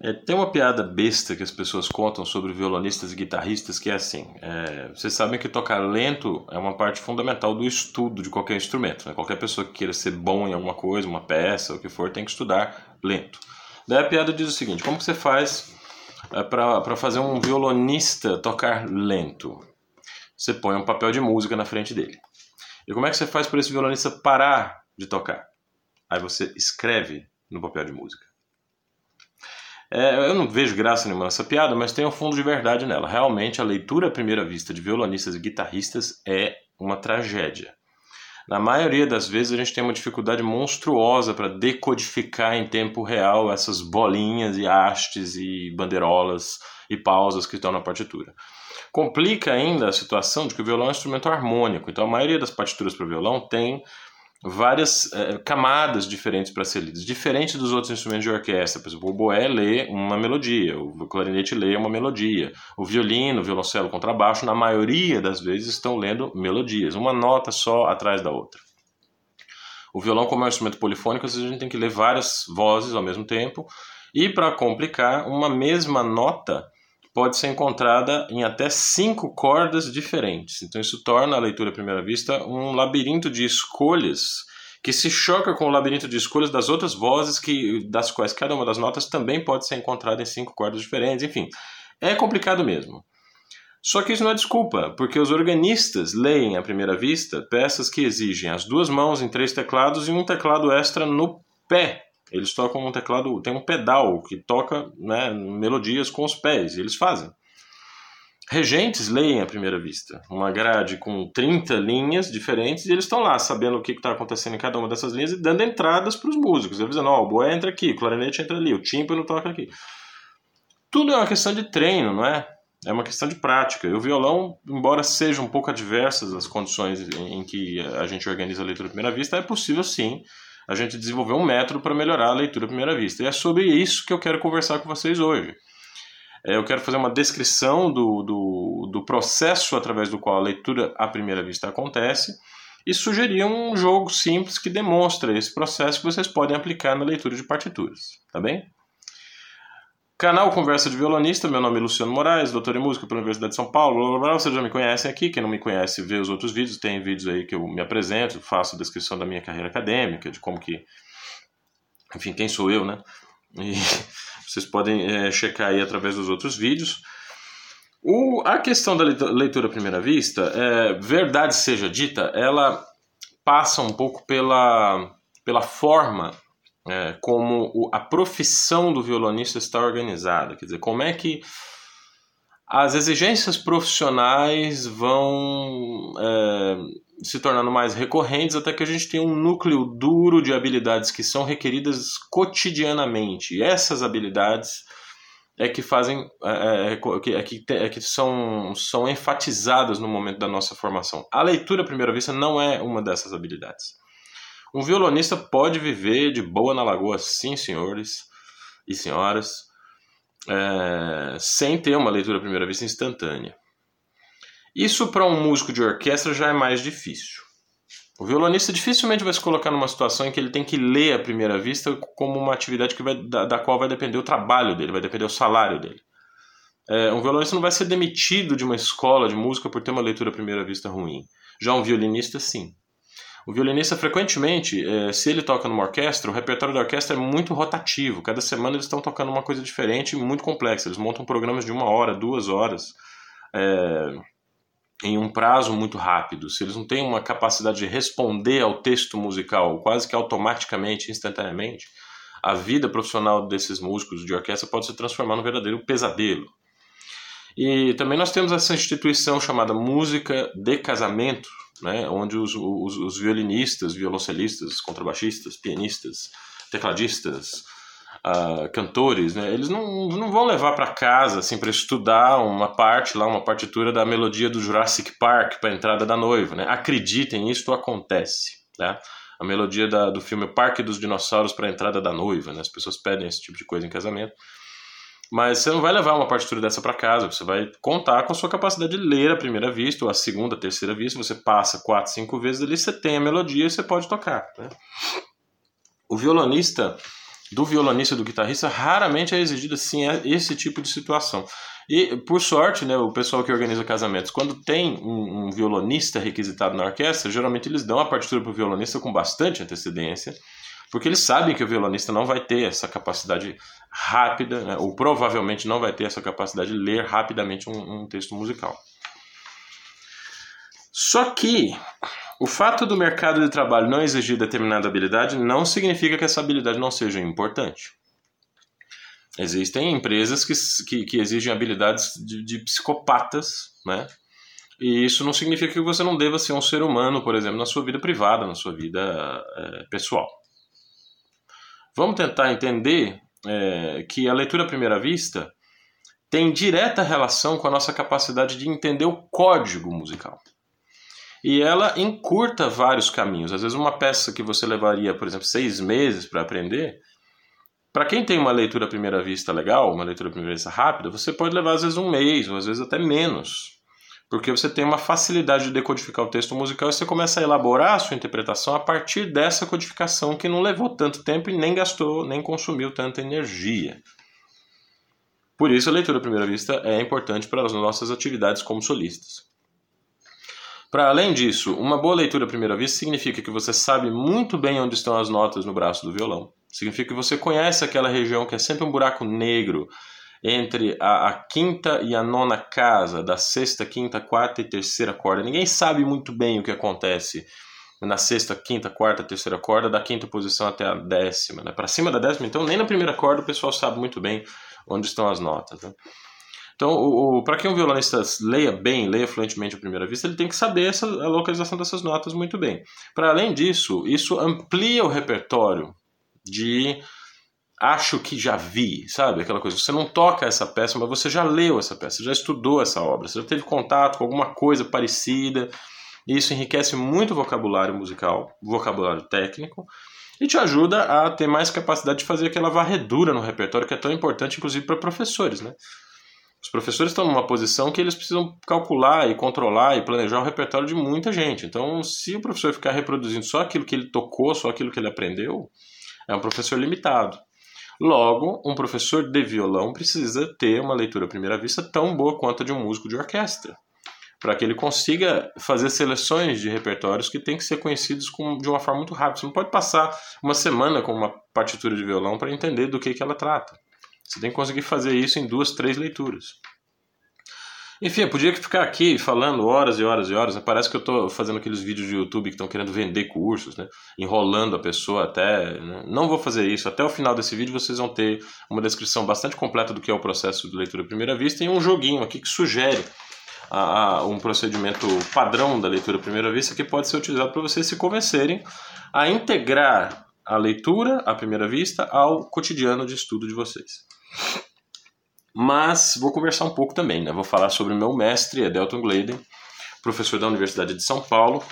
É, tem uma piada besta que as pessoas contam sobre violonistas e guitarristas que é assim: é, vocês sabem que tocar lento é uma parte fundamental do estudo de qualquer instrumento. Né? Qualquer pessoa que queira ser bom em alguma coisa, uma peça, o que for, tem que estudar lento. Daí a piada diz o seguinte: como você faz é, para fazer um violonista tocar lento? Você põe um papel de música na frente dele. E como é que você faz para esse violonista parar de tocar? Aí você escreve no papel de música. É, eu não vejo graça nenhuma nessa piada, mas tem um fundo de verdade nela. Realmente, a leitura à primeira vista de violonistas e guitarristas é uma tragédia. Na maioria das vezes, a gente tem uma dificuldade monstruosa para decodificar em tempo real essas bolinhas e hastes e bandeirolas e pausas que estão na partitura. Complica ainda a situação de que o violão é um instrumento harmônico, então a maioria das partituras para violão tem várias é, camadas diferentes para ser lidas, diferente dos outros instrumentos de orquestra. Por exemplo, o boé lê uma melodia, o clarinete lê uma melodia, o violino, o violoncelo, o contrabaixo, na maioria das vezes estão lendo melodias, uma nota só atrás da outra. O violão, como é um instrumento polifônico, às vezes a gente tem que ler várias vozes ao mesmo tempo, e para complicar, uma mesma nota pode ser encontrada em até cinco cordas diferentes. Então isso torna a leitura à primeira vista um labirinto de escolhas que se choca com o labirinto de escolhas das outras vozes que das quais cada uma das notas também pode ser encontrada em cinco cordas diferentes. Enfim, é complicado mesmo. Só que isso não é desculpa, porque os organistas leem à primeira vista peças que exigem as duas mãos em três teclados e um teclado extra no pé eles tocam um teclado, tem um pedal que toca né, melodias com os pés, e eles fazem. Regentes leem à primeira vista uma grade com 30 linhas diferentes e eles estão lá sabendo o que está acontecendo em cada uma dessas linhas e dando entradas para os músicos. Eles dizendo: Ó, oh, o boé entra aqui, o clarinete entra ali, o tímpano toca aqui. Tudo é uma questão de treino, não é? É uma questão de prática. E o violão, embora seja um pouco adversas as condições em que a gente organiza a leitura à primeira vista, é possível sim a gente desenvolveu um método para melhorar a leitura à primeira vista. E é sobre isso que eu quero conversar com vocês hoje. É, eu quero fazer uma descrição do, do, do processo através do qual a leitura à primeira vista acontece e sugerir um jogo simples que demonstra esse processo que vocês podem aplicar na leitura de partituras, tá bem? Canal Conversa de Violonista, meu nome é Luciano Moraes, doutor em música pela Universidade de São Paulo. Blá, blá, blá, vocês já me conhecem aqui, quem não me conhece vê os outros vídeos, tem vídeos aí que eu me apresento, faço descrição da minha carreira acadêmica, de como que, enfim, quem sou eu, né? E vocês podem é, checar aí através dos outros vídeos. O, a questão da leitura à primeira vista, é, verdade seja dita, ela passa um pouco pela, pela forma é, como o, a profissão do violonista está organizada. Quer dizer, como é que as exigências profissionais vão é, se tornando mais recorrentes até que a gente tem um núcleo duro de habilidades que são requeridas cotidianamente. E essas habilidades é que fazem é, é, é, é que, é que são, são enfatizadas no momento da nossa formação. A leitura à primeira vista não é uma dessas habilidades. Um violonista pode viver de boa na lagoa, sim, senhores e senhoras, é, sem ter uma leitura à primeira vista instantânea. Isso para um músico de orquestra já é mais difícil. O violonista dificilmente vai se colocar numa situação em que ele tem que ler à primeira vista como uma atividade que vai, da, da qual vai depender o trabalho dele, vai depender o salário dele. É, um violonista não vai ser demitido de uma escola de música por ter uma leitura à primeira vista ruim. Já um violinista, sim. O violinista, frequentemente, é, se ele toca numa orquestra, o repertório da orquestra é muito rotativo. Cada semana eles estão tocando uma coisa diferente e muito complexa. Eles montam programas de uma hora, duas horas, é, em um prazo muito rápido. Se eles não têm uma capacidade de responder ao texto musical quase que automaticamente, instantaneamente, a vida profissional desses músicos de orquestra pode se transformar num verdadeiro pesadelo. E também nós temos essa instituição chamada música de casamento, né, onde os, os, os violinistas, violoncelistas, contrabaixistas, pianistas, tecladistas, uh, cantores, né, eles não, não vão levar para casa assim para estudar uma parte lá, uma partitura da melodia do Jurassic Park para a entrada da noiva. Né? Acreditem, isso acontece. Tá? A melodia da, do filme Parque dos Dinossauros para a entrada da noiva. Né? As pessoas pedem esse tipo de coisa em casamento. Mas você não vai levar uma partitura dessa para casa, você vai contar com a sua capacidade de ler a primeira vista, ou a segunda, a terceira vista, você passa quatro, cinco vezes ali, você tem a melodia e você pode tocar. Né? O violonista, do violonista e do guitarrista, raramente é exigida sim esse tipo de situação. E, por sorte, né, o pessoal que organiza casamentos, quando tem um, um violonista requisitado na orquestra, geralmente eles dão a partitura para o violonista com bastante antecedência, porque eles sabem que o violonista não vai ter essa capacidade rápida, né, ou provavelmente não vai ter essa capacidade de ler rapidamente um, um texto musical. Só que o fato do mercado de trabalho não exigir determinada habilidade não significa que essa habilidade não seja importante. Existem empresas que, que, que exigem habilidades de, de, psicopatas, né? E isso não significa que você não deva ser um ser humano, por exemplo, na sua vida privada, na sua vida é, pessoal. Vamos tentar entender é, que a leitura à primeira vista tem direta relação com a nossa capacidade de entender o código musical. E ela encurta vários caminhos. Às vezes, uma peça que você levaria, por exemplo, seis meses para aprender, para quem tem uma leitura à primeira vista legal, uma leitura à primeira vista rápida, você pode levar às vezes um mês, ou às vezes até menos. Porque você tem uma facilidade de decodificar o texto musical e você começa a elaborar a sua interpretação a partir dessa codificação que não levou tanto tempo e nem gastou, nem consumiu tanta energia. Por isso, a leitura à primeira vista é importante para as nossas atividades como solistas. Para além disso, uma boa leitura à primeira vista significa que você sabe muito bem onde estão as notas no braço do violão. Significa que você conhece aquela região que é sempre um buraco negro entre a, a, quinta e a nona casa, da sexta, quinta, quarta e terceira corda. Ninguém sabe muito bem o que acontece na sexta, quinta, quarta, terceira corda, da quinta posição até a décima. Né? Para cima da décima, então, nem na primeira corda o pessoal sabe muito bem onde estão as notas. Né? Então, para que um violonista leia bem, leia fluentemente à primeira vista, ele tem que saber essa, a localização dessas notas muito bem. Para além disso, isso amplia o repertório de acho que já vi, sabe? Aquela coisa. Você não toca essa peça, mas você já leu essa peça, já estudou essa obra, você já teve contato com alguma coisa parecida. E isso enriquece muito o vocabulário musical, vocabulário técnico, e te ajuda a ter mais capacidade de fazer aquela varredura no repertório que é tão importante, inclusive para professores, né? Os professores estão numa posição que eles precisam calcular e controlar e planejar o repertório de muita gente. Então, se o professor ficar reproduzindo só aquilo que ele tocou, só aquilo que ele aprendeu, é um professor limitado. Logo, um professor de violão precisa ter uma leitura à primeira vista tão boa quanto a de um músico de orquestra, para que ele consiga fazer seleções de repertórios que têm que ser conhecidos com, de uma forma muito rápida. Você não pode passar uma semana com uma partitura de violão para entender do que, que ela trata. Você tem que conseguir fazer isso em duas, três leituras. Enfim, eu podia ficar aqui falando horas e horas e horas. Né? Parece que eu estou fazendo aqueles vídeos de YouTube que estão querendo vender cursos, né? enrolando a pessoa até. Né? Não vou fazer isso. Até o final desse vídeo vocês vão ter uma descrição bastante completa do que é o processo de leitura à primeira vista e um joguinho aqui que sugere a, a, um procedimento padrão da leitura à primeira vista que pode ser utilizado para vocês se convencerem a integrar a leitura à primeira vista ao cotidiano de estudo de vocês. Mas vou conversar um pouco também, né? Vou falar sobre o meu mestre, Adelton Gladen, professor da Universidade de São Paulo,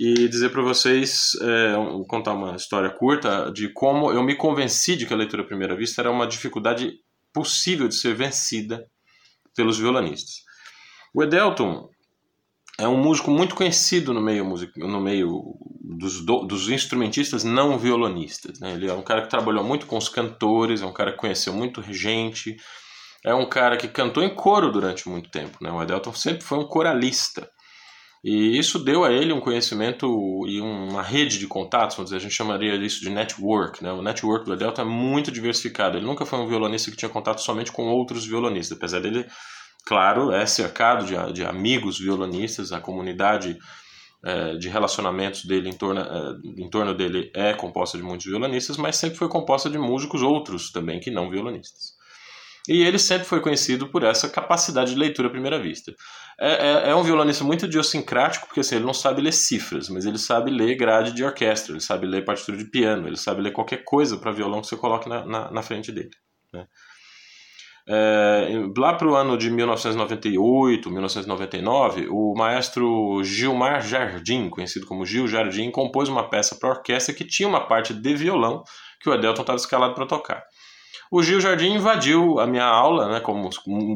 e dizer para vocês, é, contar uma história curta de como eu me convenci de que a leitura à primeira vista era uma dificuldade possível de ser vencida pelos violonistas. O Edelton é um músico muito conhecido no meio, no meio dos, dos instrumentistas não violonistas. Né? Ele é um cara que trabalhou muito com os cantores, é um cara que conheceu muito gente, é um cara que cantou em coro durante muito tempo. Né? O Adelton sempre foi um coralista. E isso deu a ele um conhecimento e uma rede de contatos, vamos dizer, a gente chamaria isso de network. Né? O network do Adelton é muito diversificado. Ele nunca foi um violonista que tinha contato somente com outros violonistas, apesar dele, claro, é cercado de, de amigos violonistas, a comunidade é, de relacionamentos dele em torno, é, em torno dele é composta de muitos violonistas, mas sempre foi composta de músicos outros também que não violonistas. E ele sempre foi conhecido por essa capacidade de leitura à primeira vista. É, é, é um violonista muito idiosincrático, porque assim, ele não sabe ler cifras, mas ele sabe ler grade de orquestra, ele sabe ler partitura de piano, ele sabe ler qualquer coisa para violão que você coloque na, na, na frente dele. Né? É, lá para o ano de 1998, 1999, o maestro Gilmar Jardim, conhecido como Gil Jardim, compôs uma peça para orquestra que tinha uma parte de violão que o Adelton estava escalado para tocar. O Gil Jardim invadiu a minha aula, né, como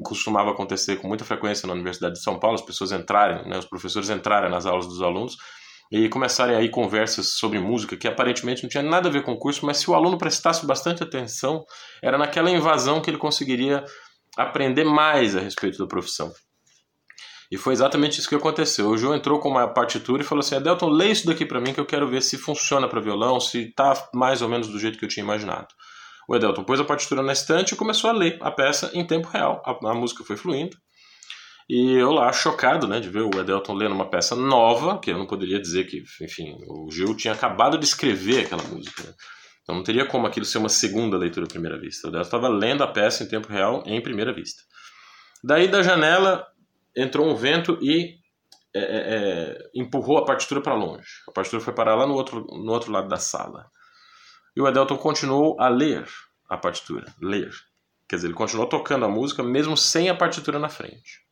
costumava acontecer com muita frequência na Universidade de São Paulo, as pessoas entrarem, né, os professores entrarem nas aulas dos alunos, e começarem aí conversas sobre música que aparentemente não tinha nada a ver com o curso, mas se o aluno prestasse bastante atenção, era naquela invasão que ele conseguiria aprender mais a respeito da profissão. E foi exatamente isso que aconteceu. O João entrou com uma partitura e falou assim: Adelton, lê isso daqui para mim que eu quero ver se funciona para violão, se tá mais ou menos do jeito que eu tinha imaginado. O Adelton pôs a partitura na estante e começou a ler a peça em tempo real. A, a música foi fluindo. E eu lá, chocado, né, de ver o Edelton lendo uma peça nova, que eu não poderia dizer que, enfim, o Gil tinha acabado de escrever aquela música. Né? Então não teria como aquilo ser uma segunda leitura à primeira vista. O Edelton estava lendo a peça em tempo real, em primeira vista. Daí da janela entrou um vento e é, é, é empurrou a partitura para longe. A partitura foi parar lá no outro, no outro lado da sala. E o Edelton continuou a ler a partitura, ler. Quer dizer, ele continuou tocando a música mesmo sem a partitura na frente.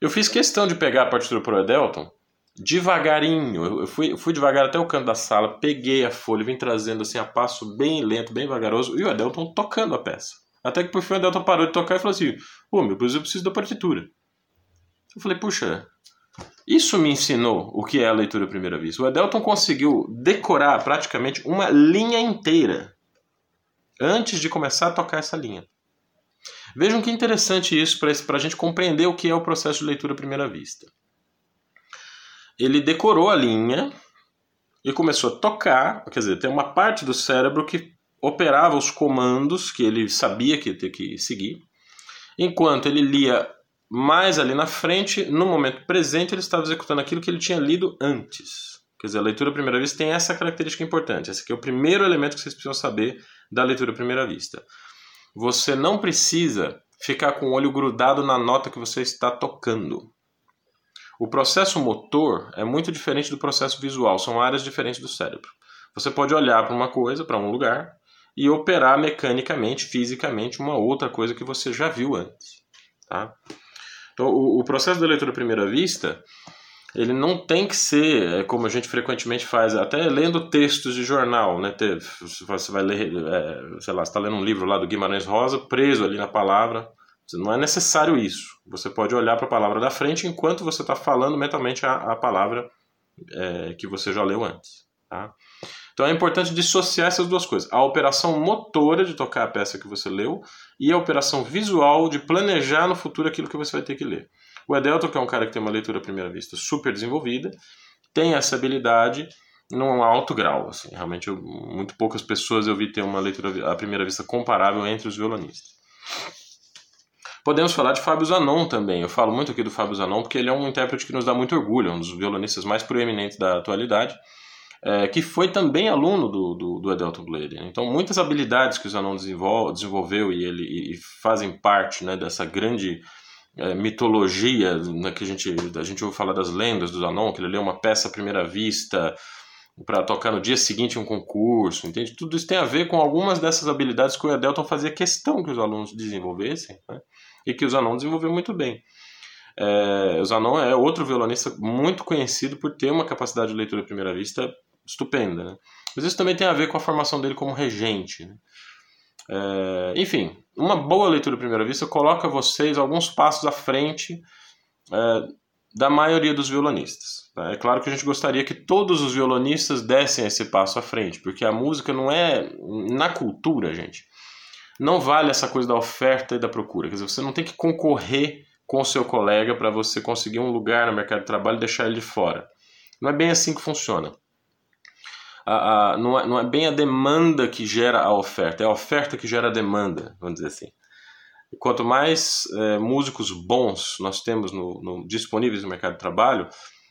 Eu fiz questão de pegar a partitura pro Edelton devagarinho. Eu fui, fui devagar até o canto da sala, peguei a folha, vim trazendo assim a passo bem lento, bem vagaroso, e o Edelton tocando a peça. Até que por fim o Edelton parou de tocar e falou assim: Pô, meu, eu preciso da partitura. Eu falei, puxa, isso me ensinou o que é a leitura à primeira vista. O Edelton conseguiu decorar praticamente uma linha inteira antes de começar a tocar essa linha. Vejam que interessante isso para a gente compreender o que é o processo de leitura à primeira vista. Ele decorou a linha e começou a tocar, quer dizer, tem uma parte do cérebro que operava os comandos que ele sabia que ia ter que seguir, enquanto ele lia mais ali na frente, no momento presente, ele estava executando aquilo que ele tinha lido antes. Quer dizer, a leitura à primeira vista tem essa característica importante. Esse aqui é o primeiro elemento que vocês precisam saber da leitura à primeira vista. Você não precisa ficar com o olho grudado na nota que você está tocando. O processo motor é muito diferente do processo visual, são áreas diferentes do cérebro. Você pode olhar para uma coisa, para um lugar, e operar mecanicamente, fisicamente, uma outra coisa que você já viu antes. Tá? Então, o, o processo da leitura à primeira vista ele não tem que ser é, como a gente frequentemente faz, até lendo textos de jornal, né? Você vai ler, é, sei lá, está lendo um livro lá do Guimarães Rosa, preso ali na palavra. Não é necessário isso. Você pode olhar para a palavra da frente enquanto você está falando mentalmente a, a palavra é, que você já leu antes. Tá? Então é importante dissociar essas duas coisas: a operação motora de tocar a peça que você leu e a operação visual de planejar no futuro aquilo que você vai ter que ler. O Edelton, que é um cara que tem uma leitura à primeira vista super desenvolvida, tem essa habilidade num alto grau. Assim, realmente, eu, muito poucas pessoas eu vi ter uma leitura à primeira vista comparável entre os violonistas. Podemos falar de Fábio Zanon também. Eu falo muito aqui do Fábio Zanon porque ele é um intérprete que nos dá muito orgulho, um dos violonistas mais proeminentes da atualidade, é, que foi também aluno do, do, do Edelton Blade. Então, muitas habilidades que o Zanon desenvolve, desenvolveu e ele e fazem parte né, dessa grande é, mitologia, né, que a gente, a gente ouve falar das lendas do Zanon, que ele lê uma peça à primeira vista para tocar no dia seguinte um concurso, entende? Tudo isso tem a ver com algumas dessas habilidades que o Edelton fazia questão que os alunos desenvolvessem, né? e que o Zanon desenvolveu muito bem. É, o Zanon é outro violonista muito conhecido por ter uma capacidade de leitura à primeira vista estupenda, né? Mas isso também tem a ver com a formação dele como regente, né? É, enfim, uma boa leitura à primeira vista coloca vocês alguns passos à frente é, da maioria dos violonistas. Né? É claro que a gente gostaria que todos os violonistas dessem esse passo à frente, porque a música não é. Na cultura, gente, não vale essa coisa da oferta e da procura. Quer dizer, você não tem que concorrer com o seu colega para você conseguir um lugar no mercado de trabalho e deixar ele de fora. Não é bem assim que funciona a, a, não, é, não é bem a demanda que gera a oferta, é a oferta que gera a demanda, vamos dizer assim. E quanto mais é, músicos bons nós temos no, no, disponíveis no mercado de trabalho,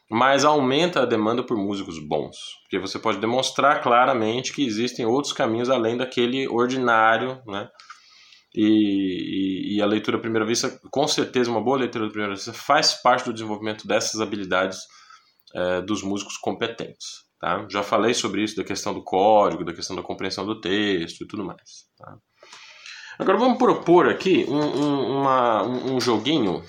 mais aumenta a demanda por músicos bons. Porque você pode demonstrar claramente que existem outros caminhos além daquele ordinário, né? E, e, e, a leitura à primeira vista, com certeza, uma boa leitura à primeira vista faz parte do desenvolvimento dessas habilidades é, dos músicos competentes. Tá? Já falei sobre isso, da questão do código, da questão da compreensão do texto e tudo mais. Tá? Agora vamos propor aqui um, um, uma, um joguinho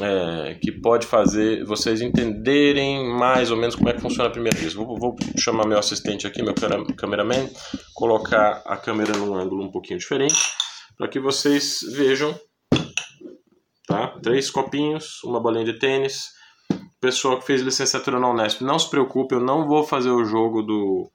é, que pode fazer vocês entenderem mais ou menos como é que funciona a primeira vez. Vou, vou chamar meu assistente aqui, meu cameraman, colocar a câmera num ângulo um pouquinho diferente, para que vocês vejam tá? três copinhos, uma bolinha de tênis, pessoal que fez licenciatura na Unesp, não se preocupe, eu não vou fazer o jogo do,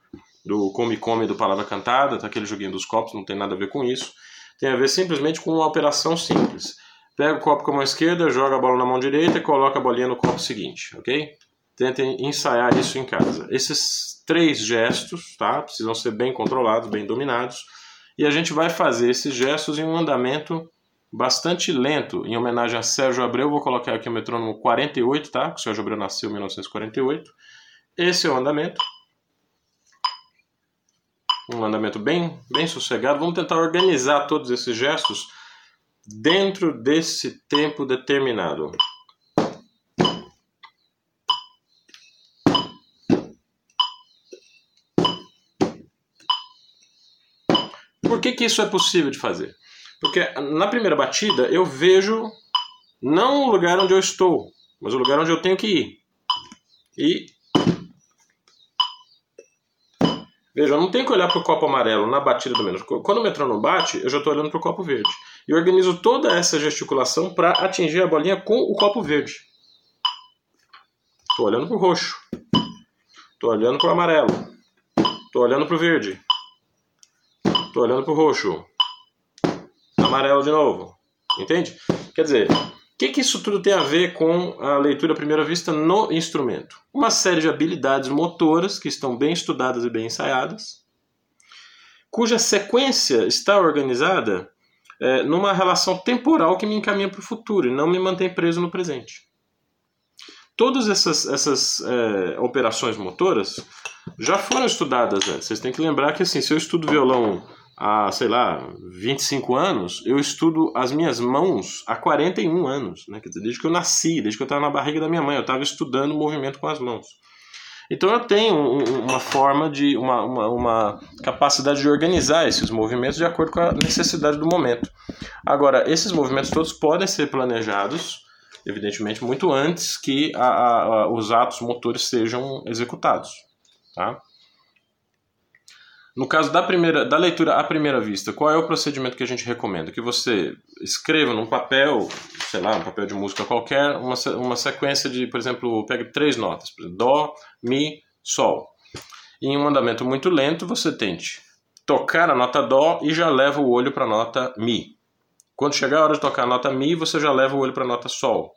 do Come Come do Palavra Cantada, tá aquele joguinho dos copos, não tem nada a ver com isso. Tem a ver simplesmente com uma operação simples. Pega o copo com a mão esquerda, joga a bola na mão direita e coloca a bolinha no copo seguinte, ok? Tentem ensaiar isso em casa. Esses três gestos, tá? Precisam ser bem controlados, bem dominados. E a gente vai fazer esses gestos em um andamento bastante lento, em homenagem a Sérgio Abreu. Vou colocar aqui o metrônomo 48, tá? O Sérgio Abreu nasceu em 1948. Esse é o andamento. Um andamento bem, bem sossegado. Vamos tentar organizar todos esses gestos dentro desse tempo determinado. Por que, que isso é possível de fazer? Porque na primeira batida eu vejo não o lugar onde eu estou, mas o lugar onde eu tenho que ir. E Veja, eu não tenho que olhar para o copo amarelo na batida do menos. Quando o metrônomo bate, eu já estou olhando para o copo verde. E organizo toda essa gesticulação para atingir a bolinha com o copo verde. Estou olhando para o roxo. Estou olhando para o amarelo. Estou olhando para o verde. Estou olhando para o roxo. Amarelo de novo. Entende? Quer dizer, o que, que isso tudo tem a ver com a leitura à primeira vista no instrumento? Uma série de habilidades motoras que estão bem estudadas e bem ensaiadas, cuja sequência está organizada é, numa relação temporal que me encaminha para o futuro e não me mantém preso no presente. Todas essas, essas é, operações motoras já foram estudadas antes. Vocês têm que lembrar que assim, se eu estudo violão há, sei lá, 25 anos, eu estudo as minhas mãos há 41 anos, né? Quer dizer, desde que eu nasci, desde que eu estava na barriga da minha mãe, eu estava estudando o movimento com as mãos. Então eu tenho uma forma de, uma, uma, uma, capacidade de organizar esses movimentos de acordo com a necessidade do momento. Agora, esses movimentos todos podem ser planejados, evidentemente, muito antes que a, a, a, os atos motores sejam executados. Tá? No caso da primeira da leitura à primeira vista, qual é o procedimento que a gente recomenda? Que você escreva num papel, sei lá, um papel de música qualquer, uma, uma sequência de, por exemplo, pegue três notas, exemplo, dó, mi, sol. E em um andamento muito lento, você tente tocar a nota dó e já leva o olho para a nota mi. Quando chegar a hora de tocar a nota mi, você já leva o olho para a nota sol.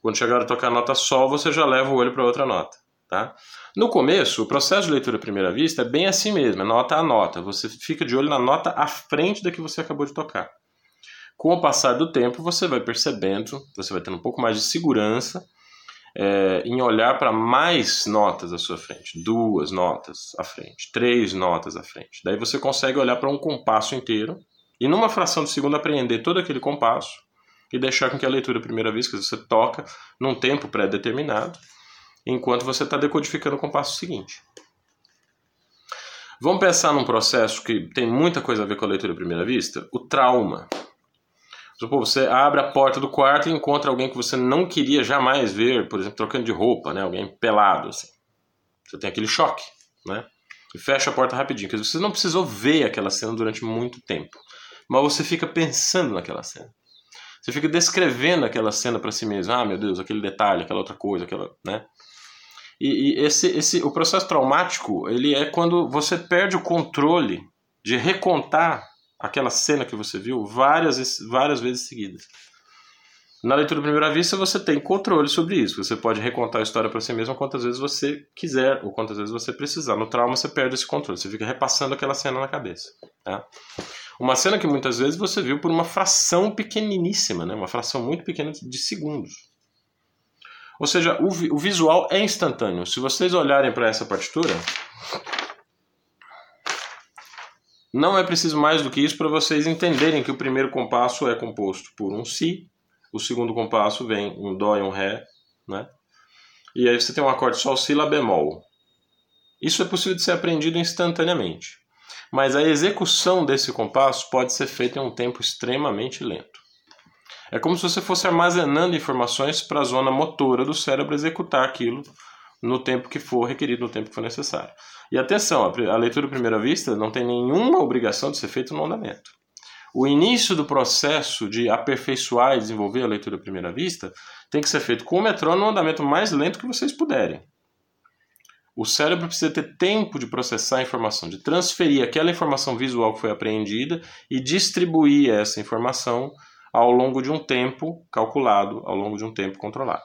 Quando chegar a hora de tocar a nota sol, você já leva o olho para outra nota. Tá? No começo, o processo de leitura à primeira vista é bem assim mesmo, é nota a nota. Você fica de olho na nota à frente da que você acabou de tocar. Com o passar do tempo, você vai percebendo, você vai tendo um pouco mais de segurança é, em olhar para mais notas à sua frente, duas notas à frente, três notas à frente. Daí você consegue olhar para um compasso inteiro e, numa fração de segundo, apreender todo aquele compasso e deixar com que a leitura à primeira vista você toca num tempo pré-determinado enquanto você está decodificando o compasso seguinte. Vamos pensar num processo que tem muita coisa a ver com a leitura à primeira vista? O trauma. Você abre a porta do quarto e encontra alguém que você não queria jamais ver, por exemplo, trocando de roupa, né? alguém pelado. Assim. Você tem aquele choque. Né? E fecha a porta rapidinho. Dizer, você não precisou ver aquela cena durante muito tempo, mas você fica pensando naquela cena. Você fica descrevendo aquela cena para si mesmo. Ah, meu Deus, aquele detalhe, aquela outra coisa, aquela, né? E, e, esse, esse, o processo traumático ele é quando você perde o controle de recontar aquela cena que você viu várias, várias vezes seguidas. Na leitura à primeira vista, você tem controle sobre isso. Você pode recontar a história para si mesmo quantas vezes você quiser ou quantas vezes você precisar. No trauma, você perde esse controle. Você fica repassando aquela cena na cabeça. Tá? Uma cena que muitas vezes você viu por uma fração pequeniníssima, né? uma fração muito pequena de segundos. Ou seja, o, o visual é instantâneo. Se vocês olharem para essa partitura, não é preciso mais do que isso para vocês entenderem que o primeiro compasso é composto por um Si, o segundo compasso vem um Dó e um Ré, né? E aí você tem um acorde Sol, Si, Lá bemol. Isso é possível de ser aprendido instantaneamente. Mas a execução desse compasso pode ser feita em um tempo extremamente lento. É como se você fosse armazenando informações para a zona motora do cérebro executar aquilo no tempo que for requerido, no tempo que for necessário. E atenção, a leitura à primeira vista não tem nenhuma obrigação de ser feita no andamento. o início do processo de aperfeiçoar e desenvolver a leitura à primeira vista tem que ser feito com o metrônomo no andamento mais lento que vocês puderem. O cérebro precisa ter tempo de processar a informação, de transferir aquela informação visual que foi apreendida e distribuir essa informação ao longo de um tempo calculado, ao longo de um tempo controlado.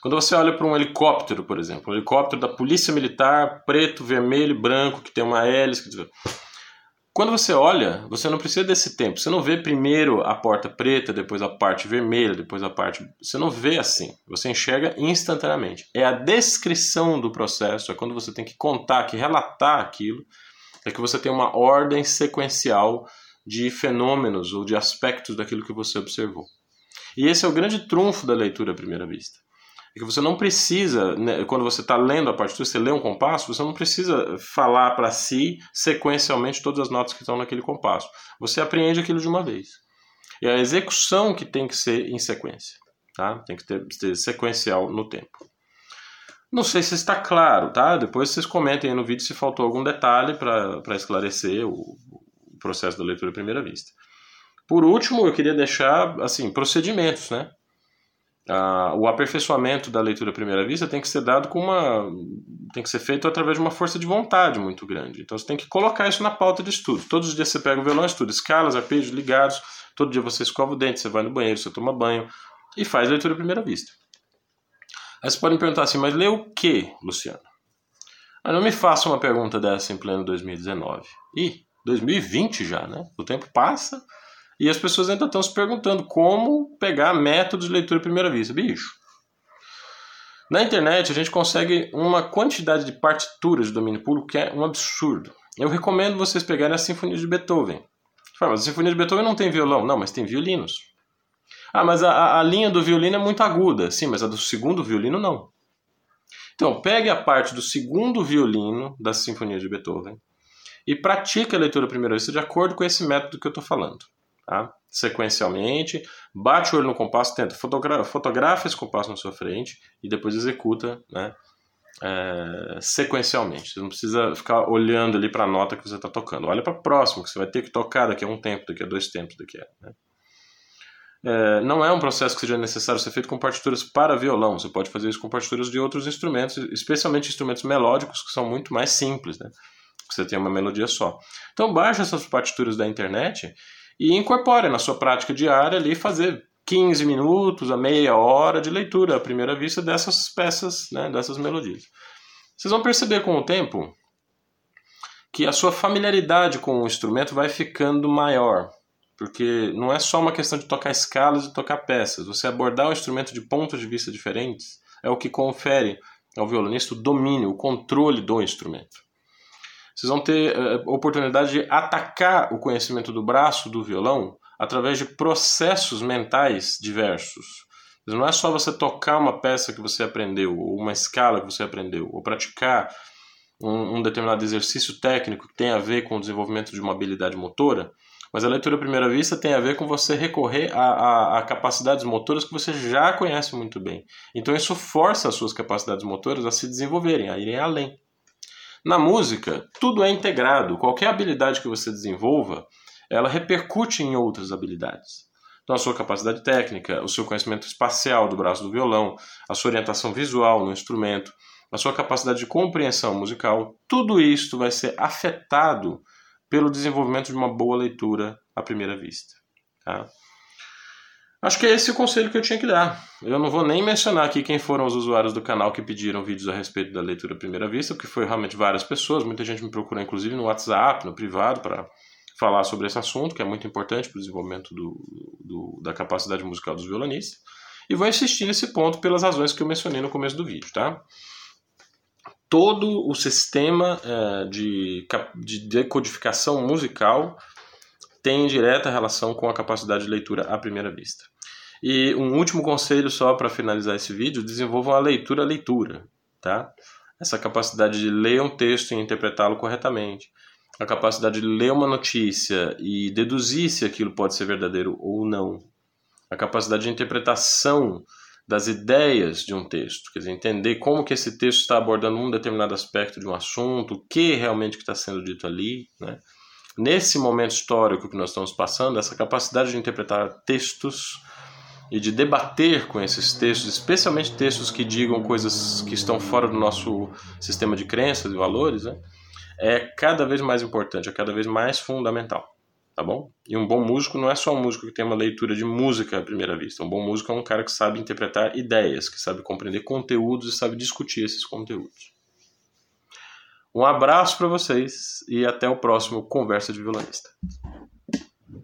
Quando você olha para um helicóptero, por exemplo, um helicóptero da Polícia Militar, preto, vermelho, branco, que tem uma hélice, quando você olha, você não precisa desse tempo. Você não vê primeiro a porta preta, depois a parte vermelha, depois a parte. Você não vê assim. Você enxerga instantaneamente. É a descrição do processo, é quando você tem que contar, que relatar aquilo, é que você tem uma ordem sequencial de fenômenos ou de aspectos daquilo que você observou. E esse é o grande trunfo da leitura à primeira vista é que você não precisa, né, quando você está lendo a partitura, você lê um compasso, você não precisa falar para si sequencialmente todas as notas que estão naquele compasso. Você apreende aquilo de uma vez. E a execução que tem que ser em sequência, tá? Tem que ter, ter sequencial no tempo. Não sei se está claro, tá? Depois vocês comentem aí no vídeo se faltou algum detalhe para esclarecer o processo da leitura à primeira vista. Por último, eu queria deixar assim procedimentos, né? Ah, o aperfeiçoamento da leitura à primeira vista tem que ser dado com uma tem que ser feito através de uma força de vontade muito grande. Então você tem que colocar isso na pauta de estudo. Todos os dias você pega o violão estuda escalas arpejos ligados. Todo dia você escova o dente você vai no banheiro você toma banho e faz leitura à primeira vista. Aí você pode me perguntar assim mas lê o que Luciano? Mas não me faça uma pergunta dessa em pleno 2019 e 2020 já né o tempo passa e as pessoas ainda estão se perguntando como pegar métodos de leitura à primeira vista. Bicho. Na internet a gente consegue uma quantidade de partituras de domínio público que é um absurdo. Eu recomendo vocês pegarem a Sinfonia de Beethoven. Mas a Sinfonia de Beethoven não tem violão. Não, mas tem violinos. Ah, mas a, a linha do violino é muito aguda. Sim, mas a do segundo violino não. Então, pegue a parte do segundo violino da Sinfonia de Beethoven e pratique a leitura primeira vista de acordo com esse método que eu estou falando tá? sequencialmente, bate o olho no compasso, tenta, fotogra fotografa esse compasso na sua frente e depois executa né, é, sequencialmente. Você não precisa ficar olhando ali para a nota que você está tocando. Olha para o próximo, que você vai ter que tocar daqui a um tempo, daqui a dois tempos, daqui a. Né? É, não é um processo que seja necessário ser feito com partituras para violão. Você pode fazer isso com partituras de outros instrumentos, especialmente instrumentos melódicos, que são muito mais simples, né? Você tem uma melodia só. Então baixe essas partituras da internet e incorpore na sua prática diária ali fazer 15 minutos a meia hora de leitura à primeira vista dessas peças, né, dessas melodias. Vocês vão perceber com o tempo que a sua familiaridade com o instrumento vai ficando maior, porque não é só uma questão de tocar escalas e tocar peças. Você abordar o instrumento de pontos de vista diferentes é o que confere ao violonista o domínio, o controle do instrumento vocês vão ter uh, oportunidade de atacar o conhecimento do braço do violão através de processos mentais diversos. Não é só você tocar uma peça que você aprendeu, ou uma escala que você aprendeu, ou praticar um, um determinado exercício técnico que tem a ver com o desenvolvimento de uma habilidade motora, mas a leitura à primeira vista tem a ver com você recorrer a, a, a, capacidades motoras que você já conhece muito bem. Então isso força as suas capacidades motoras a se desenvolverem, a irem além. Na música, tudo é integrado. Qualquer habilidade que você desenvolva, ela repercute em outras habilidades. Então, a sua capacidade técnica, o seu conhecimento espacial do braço do violão, a sua orientação visual no instrumento, a sua capacidade de compreensão musical, tudo isso vai ser afetado pelo desenvolvimento de uma boa leitura à primeira vista. Tá? Acho que é esse o conselho que eu tinha que dar. Eu não vou nem mencionar aqui quem foram os usuários do canal que pediram vídeos a respeito da leitura à primeira vista, porque foi realmente várias pessoas. Muita gente me procurou, inclusive, no WhatsApp, no privado, para falar sobre esse assunto, que é muito importante para o desenvolvimento do, do, da capacidade musical dos violonistas. E vou insistir nesse ponto pelas razões que eu mencionei no começo do vídeo, tá? Todo o sistema é, de, de decodificação musical tem direta relação com a capacidade de leitura à primeira vista. E um último conselho só para finalizar esse vídeo, desenvolvam a leitura-leitura, tá? Essa capacidade de ler um texto e interpretá-lo corretamente, a capacidade de ler uma notícia e deduzir se aquilo pode ser verdadeiro ou não, a capacidade de interpretação das ideias de um texto, quer dizer, entender como que esse texto está abordando um determinado aspecto de um assunto, o que realmente está sendo dito ali, né? nesse momento histórico que nós estamos passando, essa capacidade de interpretar textos e de debater com esses textos, especialmente textos que digam coisas que estão fora do nosso sistema de crenças e valores, né, é cada vez mais importante, é cada vez mais fundamental. Tá bom? E um bom músico não é só um músico que tem uma leitura de música à primeira vista. Um bom músico é um cara que sabe interpretar ideias, que sabe compreender conteúdos e sabe discutir esses conteúdos. Um abraço para vocês e até o próximo Conversa de Violonista.